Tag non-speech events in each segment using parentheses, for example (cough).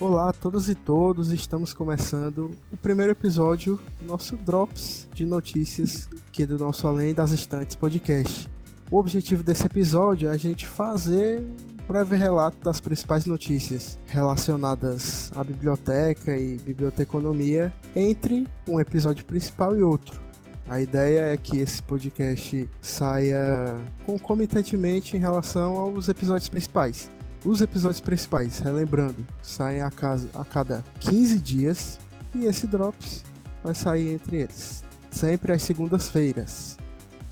Olá a todos e todos, estamos começando o primeiro episódio do nosso Drops de notícias aqui do nosso Além das Estantes podcast. O objetivo desse episódio é a gente fazer um breve relato das principais notícias relacionadas à biblioteca e biblioteconomia entre um episódio principal e outro. A ideia é que esse podcast saia concomitantemente em relação aos episódios principais. Os episódios principais, relembrando, saem a, casa, a cada 15 dias e esse Drops vai sair entre eles, sempre às segundas-feiras.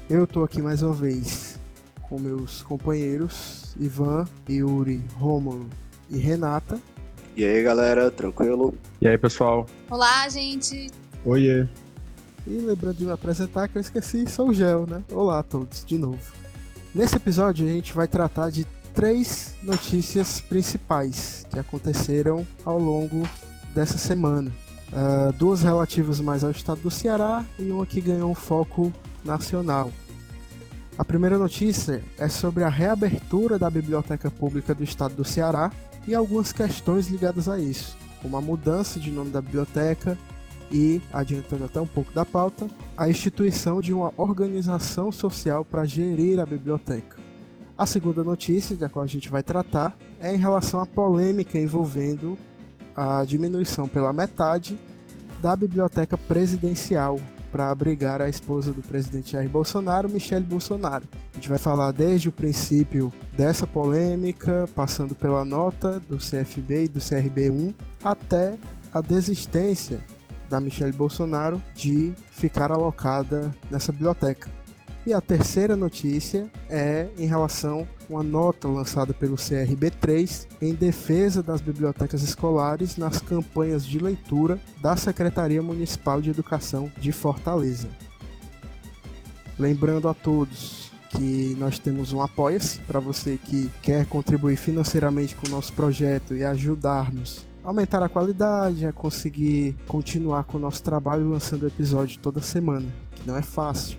Eu tô aqui mais uma vez com meus companheiros Ivan, Yuri, Rômulo e Renata. E aí galera, tranquilo? E aí pessoal? Olá, gente! Oiê! E lembrando de me apresentar que eu esqueci, sou o Gel, né? Olá a todos, de novo. Nesse episódio a gente vai tratar de três notícias principais que aconteceram ao longo dessa semana. Uh, duas relativas mais ao estado do Ceará e uma que ganhou um foco nacional. A primeira notícia é sobre a reabertura da Biblioteca Pública do Estado do Ceará e algumas questões ligadas a isso, como a mudança de nome da biblioteca e, adiantando até um pouco da pauta, a instituição de uma organização social para gerir a biblioteca. A segunda notícia, da qual a gente vai tratar, é em relação à polêmica envolvendo a diminuição pela metade da biblioteca presidencial para abrigar a esposa do presidente Jair Bolsonaro, Michele Bolsonaro. A gente vai falar desde o princípio dessa polêmica, passando pela nota do CFB e do CRB1, até a desistência da Michele Bolsonaro de ficar alocada nessa biblioteca. E a terceira notícia é em relação a uma nota lançada pelo CRB3 em defesa das bibliotecas escolares nas campanhas de leitura da Secretaria Municipal de Educação de Fortaleza. Lembrando a todos que nós temos um Apoia-se para você que quer contribuir financeiramente com o nosso projeto e ajudar-nos a aumentar a qualidade, a conseguir continuar com o nosso trabalho lançando episódio toda semana, que não é fácil.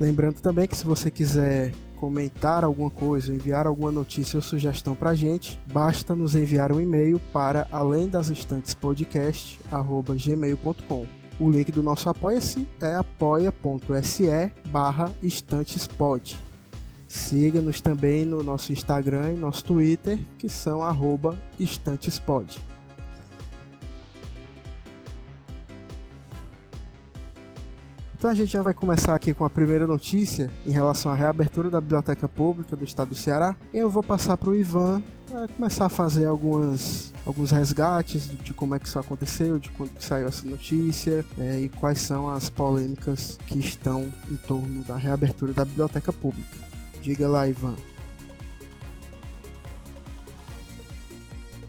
Lembrando também que se você quiser comentar alguma coisa, enviar alguma notícia ou sugestão para a gente, basta nos enviar um e-mail para além das estantes podcast gmail.com. O link do nosso apoia-se é apoia.se barra estantespod. Siga-nos também no nosso Instagram e nosso Twitter, que são arroba estantespod. Então a gente já vai começar aqui com a primeira notícia em relação à reabertura da Biblioteca Pública do Estado do Ceará. Eu vou passar para o Ivan para começar a fazer algumas, alguns resgates de como é que isso aconteceu, de quando saiu essa notícia é, e quais são as polêmicas que estão em torno da reabertura da Biblioteca Pública. Diga lá, Ivan.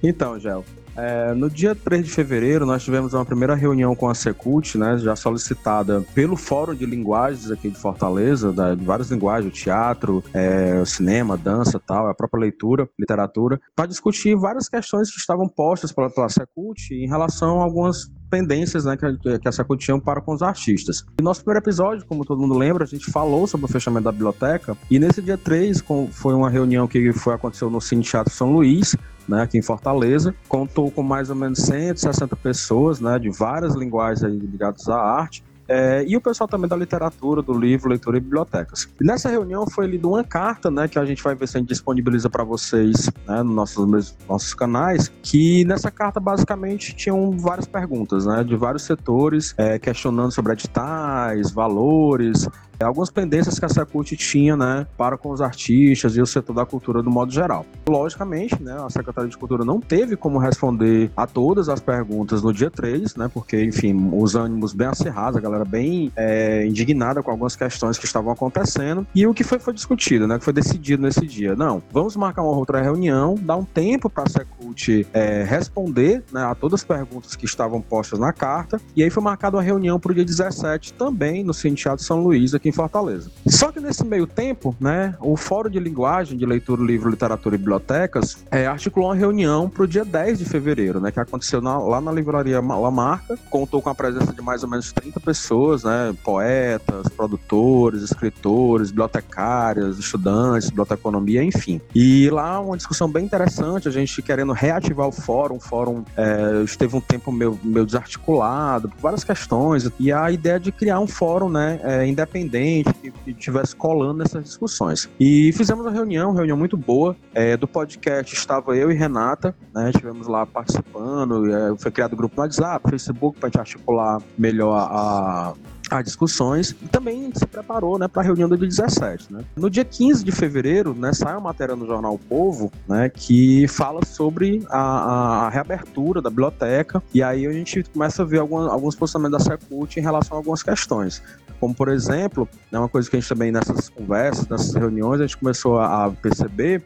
Então, Gel, é, no dia 3 de fevereiro, nós tivemos uma primeira reunião com a Secult, né, já solicitada pelo Fórum de Linguagens aqui de Fortaleza, da, de várias linguagens, teatro, é, cinema, dança tal, a própria leitura, literatura, para discutir várias questões que estavam postas pela, pela Secult em relação a algumas pendências né, que, que a tinha para com os artistas. E nosso primeiro episódio, como todo mundo lembra, a gente falou sobre o fechamento da biblioteca, e nesse dia 3 com, foi uma reunião que foi, aconteceu no Cine Teatro São Luís, né, aqui em Fortaleza. Contou com mais ou menos 160 pessoas, né, de várias linguagens ligadas à arte. É, e o pessoal também da literatura, do livro, leitura e bibliotecas. Nessa reunião foi lida uma carta, né, que a gente vai ver se a gente disponibiliza para vocês né, nos nossos, nossos canais, que nessa carta basicamente tinham várias perguntas, né, de vários setores, é, questionando sobre editais, valores, algumas pendências que a Secult tinha, né, para com os artistas e o setor da cultura do modo geral. Logicamente, né, a Secretaria de Cultura não teve como responder a todas as perguntas no dia 3, né, porque, enfim, os ânimos bem acirrados, a galera bem é, indignada com algumas questões que estavam acontecendo, e o que foi, foi discutido, né, que foi decidido nesse dia. Não, vamos marcar uma outra reunião, dar um tempo para a Secult é, responder né, a todas as perguntas que estavam postas na carta, e aí foi marcada uma reunião para o dia 17 também no Cine Teatro São Luís, aqui aqui em Fortaleza. Só que nesse meio tempo, né, o Fórum de Linguagem de Leitura, Livro, Literatura e Bibliotecas é, articulou uma reunião para o dia 10 de fevereiro, né, que aconteceu na, lá na livraria Lamarca, contou com a presença de mais ou menos 30 pessoas, né, poetas, produtores, escritores, bibliotecárias, estudantes, biblioteconomia, enfim. E lá uma discussão bem interessante, a gente querendo reativar o fórum, o fórum é, esteve um tempo meio, meio desarticulado, por várias questões, e a ideia de criar um fórum né, é, independente, que, estivesse colando nessas discussões. E fizemos uma reunião, uma reunião muito boa, é, do podcast estava eu e Renata, né, estivemos lá participando, é, foi criado um grupo no WhatsApp, Facebook, para articular melhor a, a discussões e também se preparou né, para a reunião do dia 17. Né. No dia 15 de fevereiro, né, sai uma matéria no jornal o Povo né, que fala sobre a, a, reabertura da biblioteca e aí a gente começa a ver alguns, alguns posicionamentos da Secult em relação a algumas questões. Como, por exemplo, é uma coisa que a gente também nessas conversas, nessas reuniões, a gente começou a perceber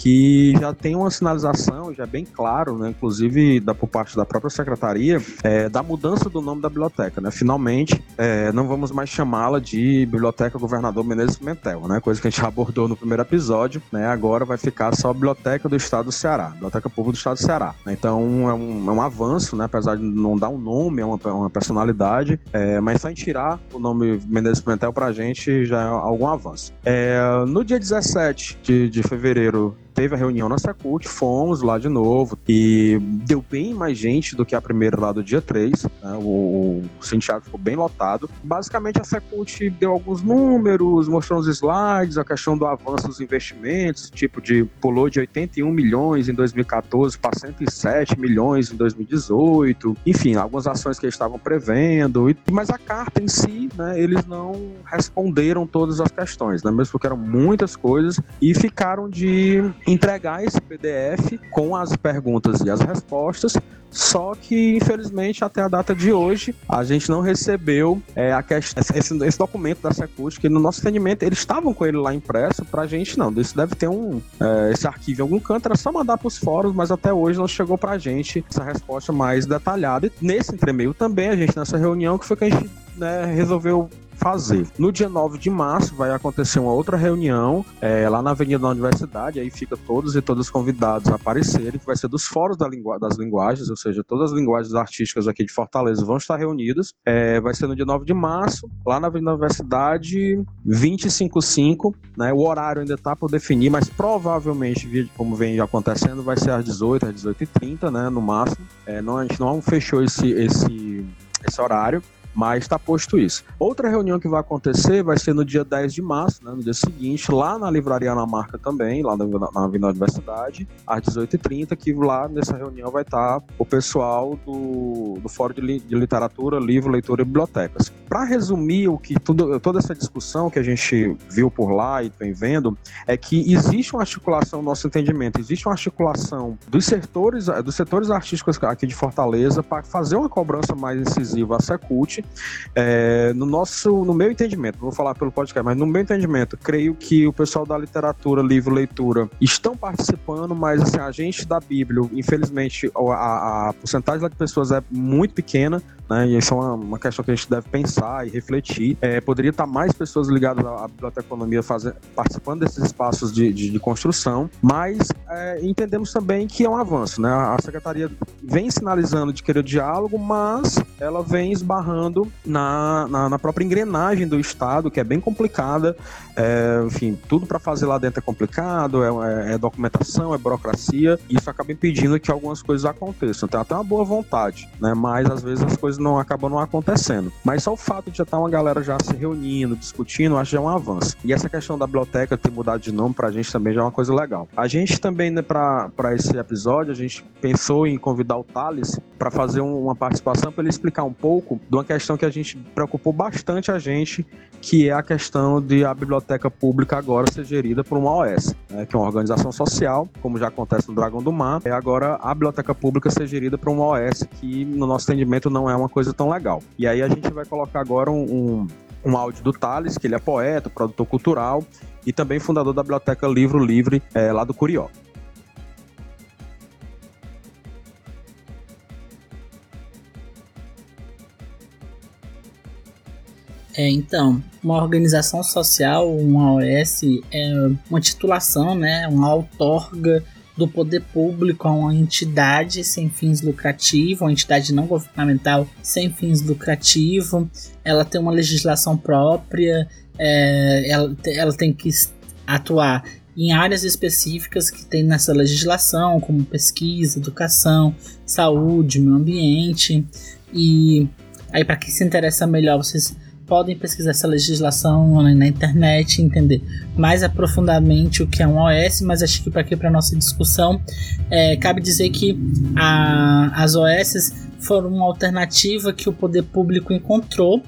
que já tem uma sinalização, já é bem claro, né, inclusive da, por parte da própria secretaria, é, da mudança do nome da biblioteca. Né? Finalmente, é, não vamos mais chamá-la de Biblioteca Governador Menezes Pimentel, né? coisa que a gente (laughs) abordou no primeiro episódio. Né? Agora vai ficar só Biblioteca do Estado do Ceará, Biblioteca Pública do Estado do Ceará. Então é um, é um avanço, né? apesar de não dar um nome, é uma, uma personalidade, é, mas só em tirar o nome Menezes Pimentel para a gente já é algum avanço. É, no dia 17 de, de fevereiro teve a reunião na Secult, fomos lá de novo e deu bem mais gente do que a primeira lá do dia 3. Né? O, o Santiago ficou bem lotado. Basicamente, a Secult deu alguns números, mostrou uns slides, a questão do avanço dos investimentos, tipo de pulou de 81 milhões em 2014 para 107 milhões em 2018. Enfim, algumas ações que eles estavam prevendo. Mas a carta em si, né, eles não responderam todas as questões, né? mesmo porque eram muitas coisas e ficaram de entregar esse PDF com as perguntas e as respostas. Só que, infelizmente, até a data de hoje, a gente não recebeu é, a questão, esse, esse, documento da Secult, que no nosso entendimento, eles estavam com ele lá impresso, pra gente não. Isso deve ter um é, esse arquivo em algum canto, era só mandar pros fóruns, mas até hoje não chegou pra gente essa resposta mais detalhada. E nesse entremeio também, a gente, nessa reunião, que foi que a gente né, resolveu fazer. No dia 9 de março vai acontecer uma outra reunião é, lá na Avenida da Universidade, aí fica todos e todas convidados a aparecerem, que vai ser dos fóruns da lingu das linguagens, ou seja, todas as linguagens artísticas aqui de Fortaleza vão estar reunidas. É, vai ser no dia 9 de março, lá na Avenida da Universidade, 255, né? O horário ainda está por definir, mas provavelmente, como vem acontecendo, vai ser às 18, às 18h30, né? No máximo. É, não, a gente não fechou esse, esse, esse horário. Mas está posto isso. Outra reunião que vai acontecer vai ser no dia 10 de março, né, no dia seguinte, lá na Livraria na Marca também, lá na, na Avenida Universidade, às 18h30, que lá nessa reunião vai estar o pessoal do, do Fórum de, de Literatura, Livro, Leitura e Bibliotecas. Para resumir o que tudo, toda essa discussão que a gente viu por lá e vem vendo, é que existe uma articulação, no nosso entendimento, existe uma articulação dos setores, dos setores artísticos aqui de Fortaleza para fazer uma cobrança mais incisiva à Secult é, no nosso, no meu entendimento, vou falar pelo podcast, mas no meu entendimento, creio que o pessoal da literatura, livro, leitura estão participando, mas assim, a gente da Bíblia, infelizmente, a, a porcentagem de pessoas é muito pequena, né? E isso é uma, uma, questão que a gente deve pensar e refletir. É, poderia estar mais pessoas ligadas à biblioteconomia fazendo, participando desses espaços de, de, de construção, mas é, entendemos também que é um avanço, né? A secretaria vem sinalizando de querer diálogo, mas ela vem esbarrando na, na, na própria engrenagem do Estado, que é bem complicada. É, enfim, tudo para fazer lá dentro é complicado, é, é, é, documentação, é burocracia, isso acaba impedindo que algumas coisas aconteçam. Tem até uma boa vontade, né? Mas às vezes as coisas não acabam não acontecendo. Mas só o fato de já estar tá uma galera já se reunindo, discutindo, acho que é um avanço. E essa questão da biblioteca ter mudado de nome pra gente também já é uma coisa legal. A gente também, né, pra esse episódio, a gente pensou em convidar o Thales para fazer um, uma participação para ele explicar um pouco de uma questão que a gente preocupou bastante a gente, que é a questão de a biblioteca pública agora ser gerida por uma OS, né, que é uma organização social, como já acontece no Dragão do Mar, é agora a biblioteca pública ser gerida por uma OS que, no nosso entendimento, não é uma coisa tão legal. E aí a gente vai colocar agora um, um, um áudio do Thales, que ele é poeta, produtor cultural e também fundador da Biblioteca Livro Livre, é, lá do Curió. É, então, uma organização social, uma OS, é uma titulação, né, uma outorga do poder público a uma entidade sem fins lucrativos, uma entidade não governamental sem fins lucrativos. Ela tem uma legislação própria, é, ela, ela tem que atuar em áreas específicas que tem nessa legislação, como pesquisa, educação, saúde, meio ambiente. E aí, para quem se interessa melhor, vocês podem pesquisar essa legislação na internet, entender mais aprofundadamente o que é um OS, mas acho que para aqui para nossa discussão é, cabe dizer que a, as OS foram uma alternativa que o poder público encontrou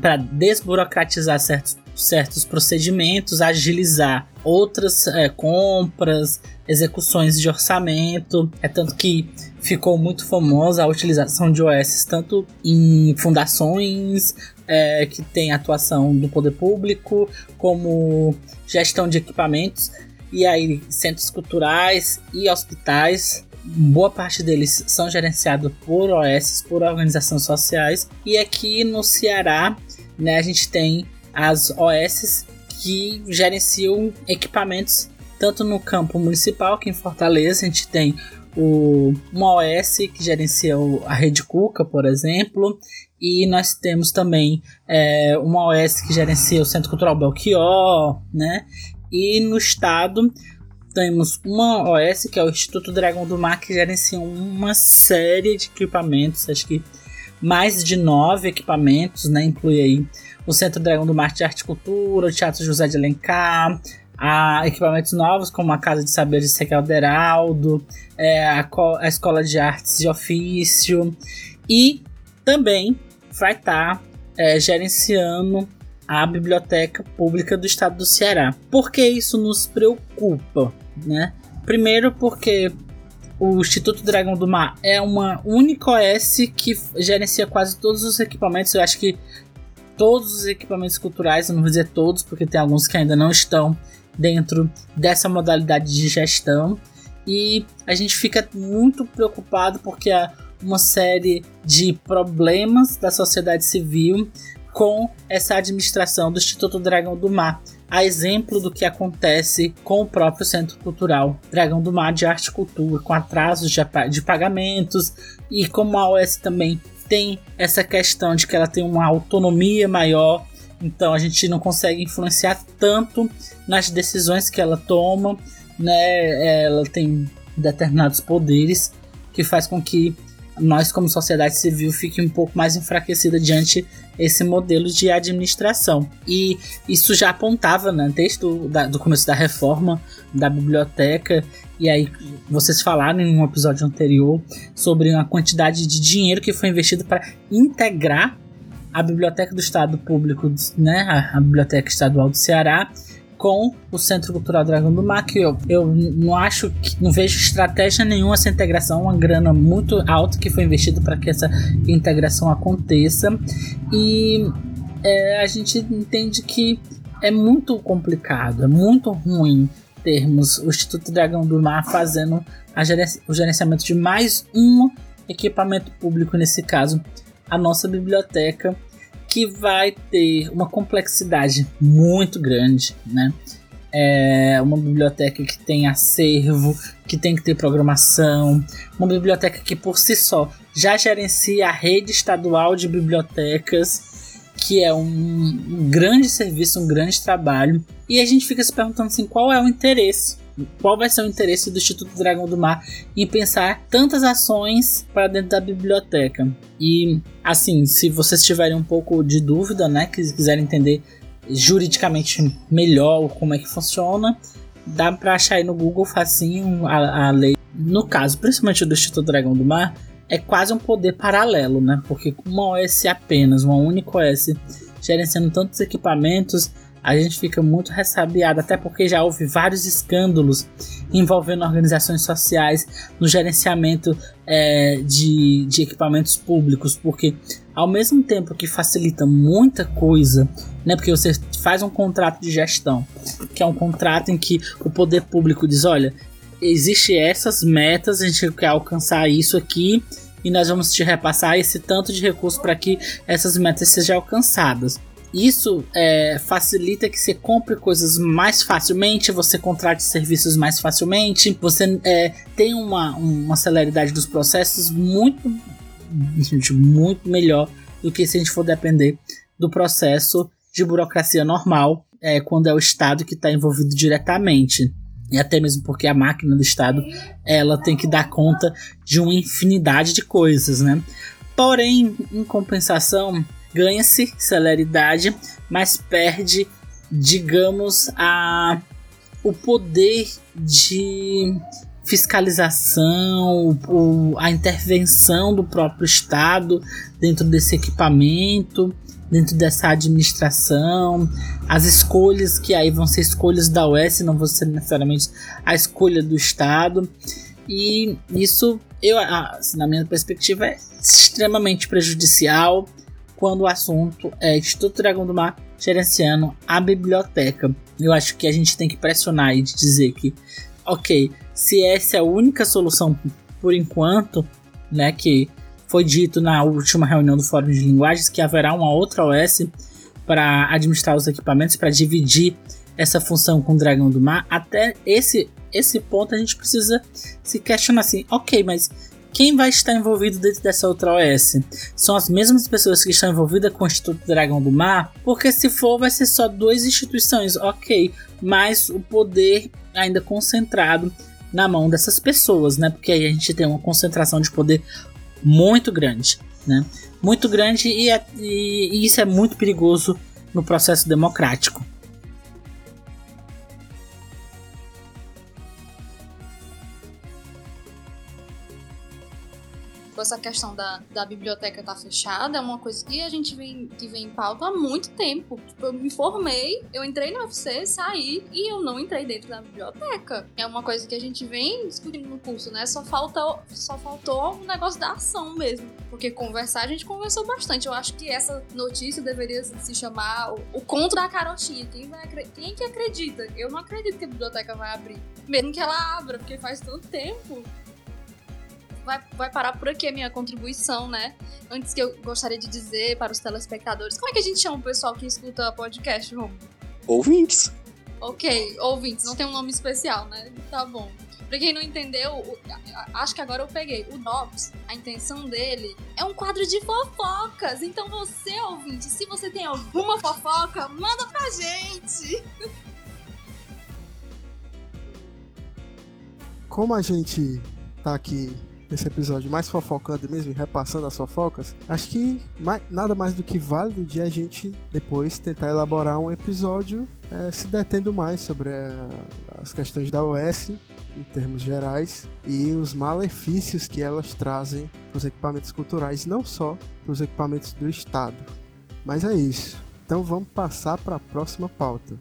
para desburocratizar certos, certos procedimentos, agilizar outras é, compras, execuções de orçamento. É tanto que ficou muito famosa a utilização de OS tanto em fundações é, que tem atuação do poder público, como gestão de equipamentos, e aí centros culturais e hospitais. Boa parte deles são gerenciados por OS, por organizações sociais. E aqui no Ceará, né, a gente tem as OS que gerenciam equipamentos tanto no campo municipal, que em Fortaleza a gente tem o, uma OS que gerencia a Rede Cuca, por exemplo, e nós temos também é, uma OS que gerencia o Centro Cultural Belchior, né? E no estado temos uma OS que é o Instituto Dragão do Mar que gerencia uma série de equipamentos, acho que mais de nove equipamentos, né? Inclui aí o Centro Dragão do Mar de Arte e Cultura, o Teatro José de Alencar, a equipamentos novos como a Casa de Saberes de Sequel Deraldo, é, a, a Escola de Artes de Ofício e também vai estar tá, é, gerenciando a biblioteca pública do estado do Ceará. Por que isso nos preocupa? Né? Primeiro, porque o Instituto Dragão do Mar é uma única OS que gerencia quase todos os equipamentos. Eu acho que todos os equipamentos culturais, eu não vou dizer todos, porque tem alguns que ainda não estão dentro dessa modalidade de gestão. E a gente fica muito preocupado porque a, uma série de problemas da sociedade civil com essa administração do Instituto Dragão do Mar. A exemplo do que acontece com o próprio Centro Cultural Dragão do Mar de Arte e Cultura, com atrasos de, de pagamentos e como a OS também tem essa questão de que ela tem uma autonomia maior, então a gente não consegue influenciar tanto nas decisões que ela toma, né? Ela tem determinados poderes que faz com que nós como sociedade civil fique um pouco mais enfraquecida diante esse modelo de administração. E isso já apontava né, desde da, do começo da reforma da biblioteca, e aí vocês falaram em um episódio anterior sobre a quantidade de dinheiro que foi investido para integrar a Biblioteca do Estado Público, né, a Biblioteca Estadual do Ceará, com o Centro Cultural Dragão do Mar, que eu, eu não acho que não vejo estratégia nenhuma essa integração, uma grana muito alta que foi investida para que essa integração aconteça. E é, a gente entende que é muito complicado, é muito ruim termos o Instituto Dragão do Mar fazendo o gerenciamento de mais um equipamento público, nesse caso, a nossa biblioteca que vai ter uma complexidade muito grande, né? É uma biblioteca que tem acervo, que tem que ter programação, uma biblioteca que por si só já gerencia a rede estadual de bibliotecas, que é um, grande serviço, um grande trabalho. E a gente fica se perguntando assim, qual é o interesse qual vai ser o interesse do Instituto Dragão do Mar em pensar tantas ações para dentro da biblioteca. E assim, se vocês tiverem um pouco de dúvida, né, que quiserem entender juridicamente melhor como é que funciona, dá para achar aí no Google facinho a, a lei. No caso, principalmente do Instituto Dragão do Mar, é quase um poder paralelo, né? Porque uma OS apenas, uma única OS gerenciando tantos equipamentos, a gente fica muito ressabiado, até porque já houve vários escândalos envolvendo organizações sociais no gerenciamento é, de, de equipamentos públicos, porque ao mesmo tempo que facilita muita coisa, né, porque você faz um contrato de gestão, que é um contrato em que o poder público diz, olha, existe essas metas, a gente quer alcançar isso aqui e nós vamos te repassar esse tanto de recurso para que essas metas sejam alcançadas. Isso é, facilita que você compre coisas mais facilmente, você contrate serviços mais facilmente, você é, tem uma, uma celeridade dos processos muito, muito melhor do que se a gente for depender do processo de burocracia normal é, quando é o Estado que está envolvido diretamente. E até mesmo porque a máquina do Estado ela tem que dar conta de uma infinidade de coisas, né? Porém, em compensação, ganha-se celeridade, mas perde, digamos, a, o poder de fiscalização, o, a intervenção do próprio Estado dentro desse equipamento, dentro dessa administração, as escolhas que aí vão ser escolhas da OS, não vão ser necessariamente a escolha do Estado. E isso, eu, assim, na minha perspectiva, é extremamente prejudicial quando o assunto é Instituto Dragão do Mar gerenciando a biblioteca. Eu acho que a gente tem que pressionar e dizer que, ok, se essa é a única solução por enquanto, né, que foi dito na última reunião do Fórum de Linguagens que haverá uma outra OS para administrar os equipamentos, para dividir essa função com o Dragão do Mar. Até esse, esse ponto a gente precisa se questionar assim, ok, mas quem vai estar envolvido dentro dessa outra OS? São as mesmas pessoas que estão envolvidas com o Instituto Dragão do Mar? Porque se for, vai ser só duas instituições, ok, mas o poder ainda concentrado na mão dessas pessoas, né? Porque aí a gente tem uma concentração de poder muito grande, né? Muito grande e, é, e, e isso é muito perigoso no processo democrático. Essa questão da, da biblioteca estar tá fechada é uma coisa que a gente vem, que vem em pauta há muito tempo. Tipo, eu me formei, eu entrei no UFC, saí e eu não entrei dentro da biblioteca. É uma coisa que a gente vem discutindo no curso, né? Só, falta, só faltou o negócio da ação mesmo. Porque conversar, a gente conversou bastante. Eu acho que essa notícia deveria se chamar o, o conto da carotinha. Quem, vai, quem que acredita? Eu não acredito que a biblioteca vai abrir. Mesmo que ela abra, porque faz tanto tempo vai, vai parar por aqui a minha contribuição, né? Antes que eu gostaria de dizer para os telespectadores, como é que a gente chama o pessoal que escuta podcast, Romulo? Ouvintes. Ok, ouvintes, não tem um nome especial, né? Tá bom. Pra quem não entendeu, o, acho que agora eu peguei. O Dobbs, a intenção dele é um quadro de fofocas. Então você, ouvinte, se você tem alguma fofoca, manda pra gente. Como a gente tá aqui nesse episódio mais fofocando mesmo, repassando as fofocas, acho que mais, nada mais do que válido de a gente depois tentar elaborar um episódio é, se detendo mais sobre a, é, as questões da OS em termos gerais e os malefícios que elas trazem para os equipamentos culturais, não só para os equipamentos do Estado. Mas é isso. Então vamos passar para a próxima pauta.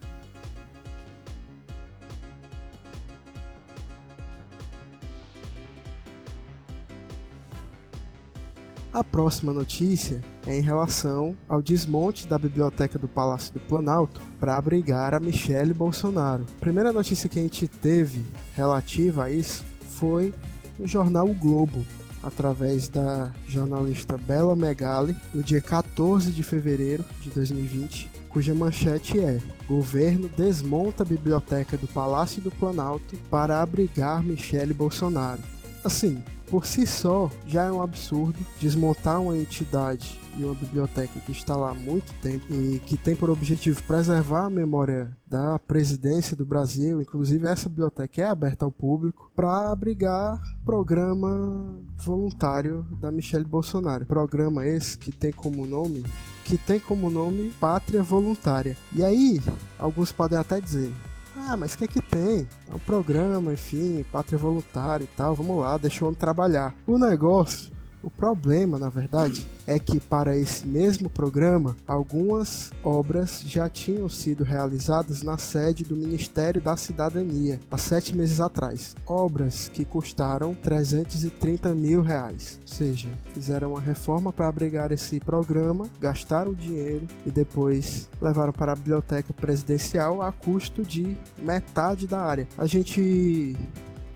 A próxima notícia é em relação ao desmonte da biblioteca do Palácio do Planalto para abrigar a Michelle Bolsonaro. A primeira notícia que a gente teve relativa a isso foi no jornal o Globo, através da jornalista Bela Megali, no dia 14 de fevereiro de 2020, cuja manchete é: Governo desmonta a biblioteca do Palácio do Planalto para abrigar Michele Bolsonaro. Assim, por si só já é um absurdo desmontar uma entidade e uma biblioteca que está lá há muito tempo e que tem por objetivo preservar a memória da presidência do Brasil, inclusive essa biblioteca é aberta ao público para abrigar programa voluntário da Michelle Bolsonaro. Programa esse que tem como nome que tem como nome Pátria Voluntária. E aí, alguns podem até dizer: ah, mas o que é que tem? É um programa, enfim, pátria voluntária e tal, vamos lá, deixa o homem trabalhar. O negócio o problema, na verdade, é que para esse mesmo programa, algumas obras já tinham sido realizadas na sede do Ministério da Cidadania há sete meses atrás. Obras que custaram 330 mil reais. Ou seja, fizeram uma reforma para abrigar esse programa, gastaram o dinheiro e depois levaram para a biblioteca presidencial a custo de metade da área. A gente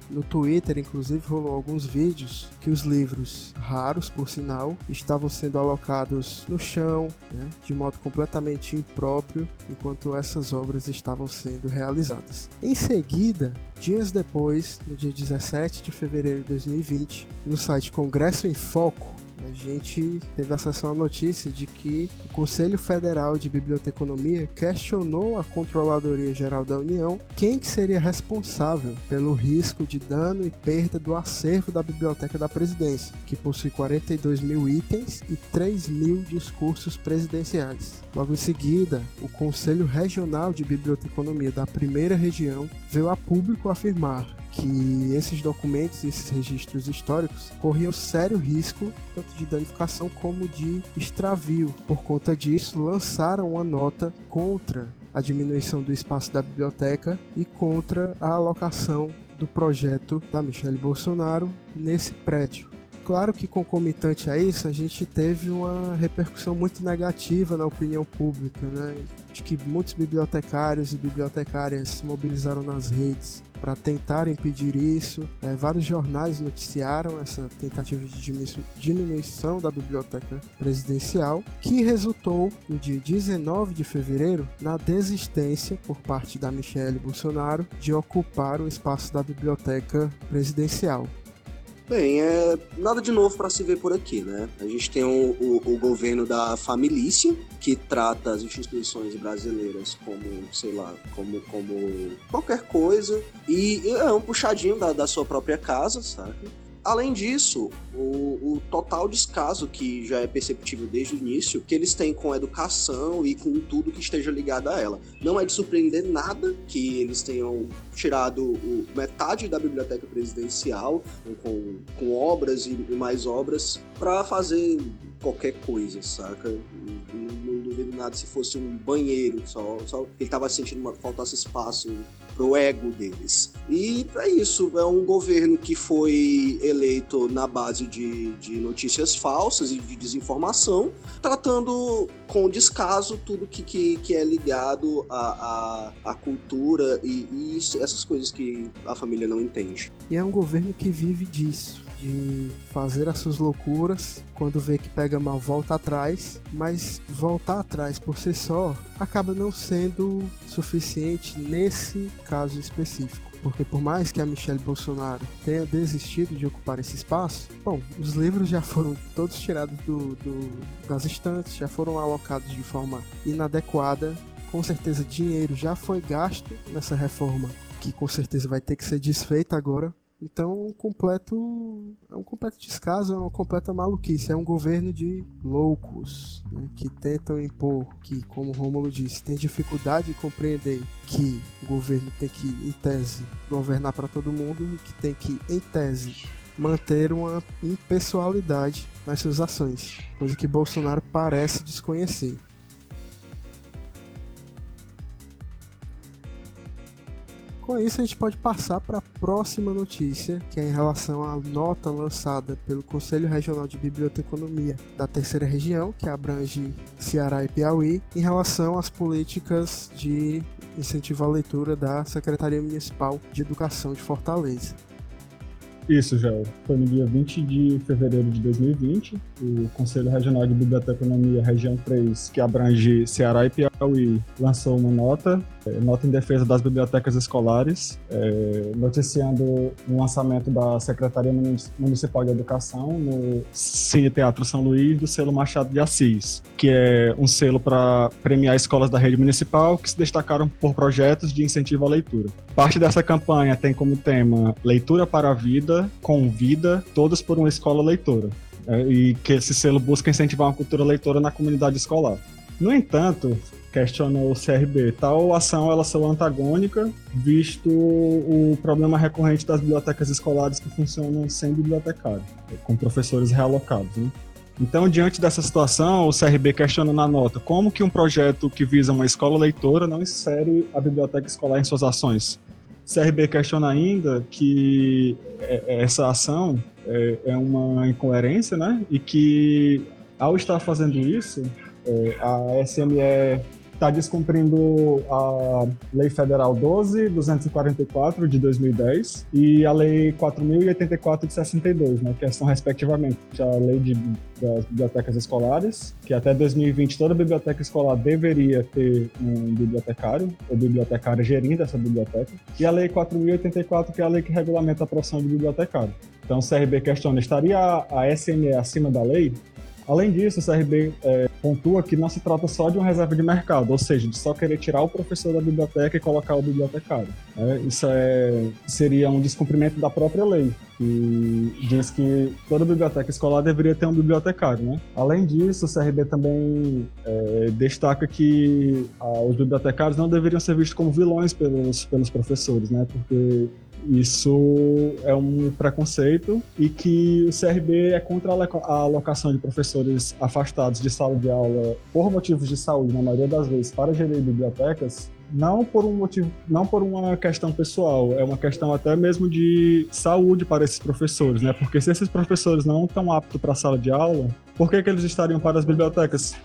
No Twitter, inclusive, rolou alguns vídeos que os livros, raros por sinal, estavam sendo alocados no chão, né, de modo completamente impróprio, enquanto essas obras estavam sendo realizadas. Em seguida, dias depois, no dia 17 de fevereiro de 2020, no site Congresso em Foco, a gente teve acesso à notícia de que o Conselho Federal de Biblioteconomia questionou a Controladoria Geral da União quem que seria responsável pelo risco de dano e perda do acervo da Biblioteca da Presidência, que possui 42 mil itens e 3 mil discursos presidenciais. Logo em seguida, o Conselho Regional de Biblioteconomia da Primeira Região veio a público afirmar que esses documentos e esses registros históricos corriam sério risco tanto de danificação como de extravio. Por conta disso, lançaram uma nota contra a diminuição do espaço da biblioteca e contra a alocação do projeto da Michelle Bolsonaro nesse prédio. Claro que concomitante a isso, a gente teve uma repercussão muito negativa na opinião pública, né? De que muitos bibliotecários e bibliotecárias se mobilizaram nas redes para tentar impedir isso. É, vários jornais noticiaram essa tentativa de diminuição da biblioteca presidencial, que resultou no dia 19 de fevereiro na desistência por parte da Michelle Bolsonaro de ocupar o espaço da biblioteca presidencial. Bem, é nada de novo para se ver por aqui, né? A gente tem o, o, o, governo da família que trata as instituições brasileiras como, sei lá, como, como qualquer coisa, e é um puxadinho da, da sua própria casa, sabe? Além disso, o, o, total descaso que já é perceptível desde o início, que eles têm com a educação e com tudo que esteja ligado a ela. Não é de surpreender nada que eles tenham tirado o, metade da biblioteca presidencial com, com obras e, e mais obras para fazer qualquer coisa, saca? Se fosse um banheiro, só, só ele tava sentindo uma faltasse espaço pro ego deles. E é isso, é um governo que foi eleito na base de, de notícias falsas e de desinformação, tratando com descaso tudo que, que, que é ligado à cultura e, e essas coisas que a família não entende. E é um governo que vive disso de fazer as suas loucuras, quando vê que pega mal, volta atrás, mas voltar atrás por si só acaba não sendo suficiente nesse caso específico. Porque por mais que a Michelle Bolsonaro tenha desistido de ocupar esse espaço, bom, os livros já foram todos tirados do, do, das estantes, já foram alocados de forma inadequada. Com certeza dinheiro já foi gasto nessa reforma, que com certeza vai ter que ser desfeita agora então, um completo, é um completo descaso, é uma completa maluquice. É um governo de loucos né, que tentam impor, que, como Rômulo disse, tem dificuldade de compreender que o governo tem que, em tese, governar para todo mundo e que tem que, em tese, manter uma impessoalidade nas suas ações, coisa que Bolsonaro parece desconhecer. Com isso, a gente pode passar para a próxima notícia, que é em relação à nota lançada pelo Conselho Regional de Biblioteconomia da Terceira Região, que abrange Ceará e Piauí, em relação às políticas de incentivo à leitura da Secretaria Municipal de Educação de Fortaleza. Isso, já foi no dia 20 de fevereiro de 2020. O Conselho Regional de Biblioteconomia Região 3, que abrange Ceará e Piauí, lançou uma nota, é, nota em defesa das bibliotecas escolares, é, noticiando o lançamento da Secretaria Municipal de Educação no Cine Teatro São Luís do selo Machado de Assis, que é um selo para premiar escolas da rede municipal que se destacaram por projetos de incentivo à leitura. Parte dessa campanha tem como tema Leitura para a Vida convida todos por uma escola leitora. É, e que esse selo busca incentivar uma cultura leitora na comunidade escolar. No entanto, questionou o CRB, tal ação ela sou antagônica, visto o problema recorrente das bibliotecas escolares que funcionam sem bibliotecário, com professores realocados. Né? Então, diante dessa situação, o CRB questiona na nota como que um projeto que visa uma escola leitora não insere a biblioteca escolar em suas ações. CRB questiona ainda que é, é, essa ação é, é uma incoerência, né? E que ao estar fazendo isso, a SME está descumprindo a Lei Federal 12.244 de 2010 e a Lei 4.084 de 62, né, que são respectivamente a Lei de, das Bibliotecas Escolares, que até 2020 toda biblioteca escolar deveria ter um bibliotecário ou bibliotecária gerindo essa biblioteca, e a Lei 4.084, que é a lei que regulamenta a profissão de bibliotecário. Então, o CRB questiona, estaria a SME acima da lei? Além disso, o CRB é, pontua que não se trata só de uma reserva de mercado, ou seja, de só querer tirar o professor da biblioteca e colocar o bibliotecário. Né? Isso é, seria um descumprimento da própria lei, que diz que toda biblioteca escolar deveria ter um bibliotecário. Né? Além disso, o CRB também é, destaca que ah, os bibliotecários não deveriam ser vistos como vilões pelos, pelos professores, né? porque isso é um preconceito e que o CRB é contra a alocação de professores afastados de sala de aula por motivos de saúde, na maioria das vezes, para gerir bibliotecas, não por um motivo, não por uma questão pessoal, é uma questão até mesmo de saúde para esses professores, né? Porque se esses professores não estão aptos para a sala de aula, por que, que eles estariam para as bibliotecas?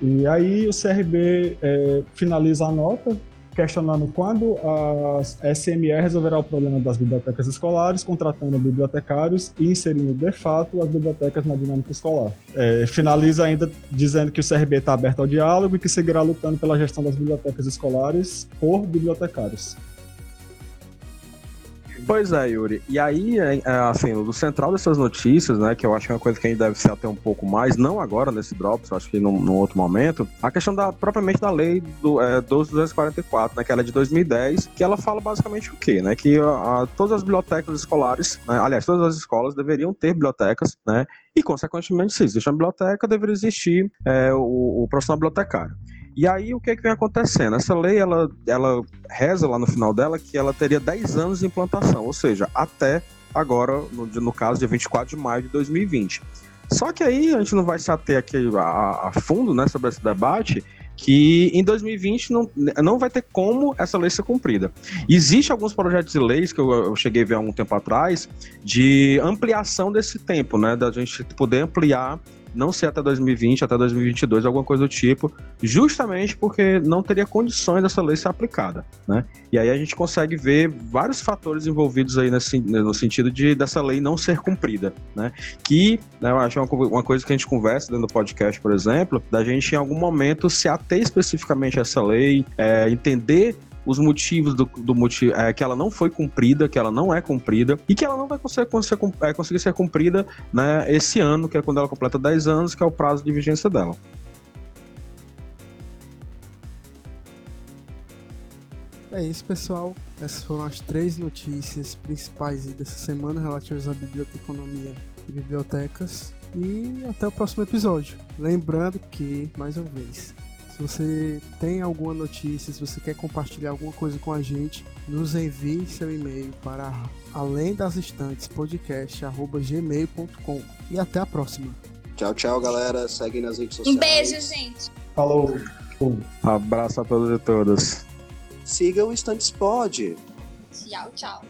E aí o CRB é, finaliza a nota questionando quando a SME resolverá o problema das bibliotecas escolares, contratando bibliotecários e inserindo de fato as bibliotecas na dinâmica escolar. É, finaliza ainda dizendo que o CRB está aberto ao diálogo e que seguirá lutando pela gestão das bibliotecas escolares por bibliotecários. Pois é, Yuri. E aí, é, assim, o central dessas notícias, né, que eu acho que é uma coisa que a gente deve se até um pouco mais, não agora nesse Drops, acho que num, num, outro momento, a questão da propriamente da lei do é, 12244, né, que ela é de 2010, que ela fala basicamente o quê, né, que a, a, todas as bibliotecas escolares, né, aliás, todas as escolas deveriam ter bibliotecas, né, e consequentemente, se existe uma biblioteca, deveria existir é, o, o profissional bibliotecário. E aí o que, é que vem acontecendo? Essa lei ela, ela reza lá no final dela que ela teria 10 anos de implantação, ou seja, até agora, no, no caso, dia 24 de maio de 2020. Só que aí a gente não vai se ater aqui a, a fundo né, sobre esse debate, que em 2020 não, não vai ter como essa lei ser cumprida. Existem alguns projetos de leis que eu, eu, cheguei a ver há um tempo atrás de ampliação desse tempo, né? Da gente poder ampliar não ser até 2020, até 2022, alguma coisa do tipo, justamente porque não teria condições dessa lei ser aplicada, né? E aí a gente consegue ver vários fatores envolvidos aí nesse, no sentido de dessa lei não ser cumprida, né? Que né, eu acho uma, uma coisa que a gente conversa dentro do podcast, por exemplo, da gente em algum momento se ater especificamente a essa lei, é, entender os motivos do, do motivo é, que ela não foi cumprida, que ela não é cumprida e que ela não vai conseguir, conseguir, é, conseguir ser cumprida né, esse ano, que é quando ela completa 10 anos, que é o prazo de vigência dela. É isso, pessoal. Essas foram as três notícias principais dessa semana relativas à biblioteconomia e bibliotecas. E até o próximo episódio. Lembrando que, mais uma vez, se você tem alguma notícia, se você quer compartilhar alguma coisa com a gente, nos envie seu e-mail para além das estantes podcast@gmail.com e até a próxima. Tchau, tchau, galera. Segue nas redes sociais. Um beijo, gente. Falou. Um abraço a todos e todas. Siga o Estantes Pod. Tchau, tchau.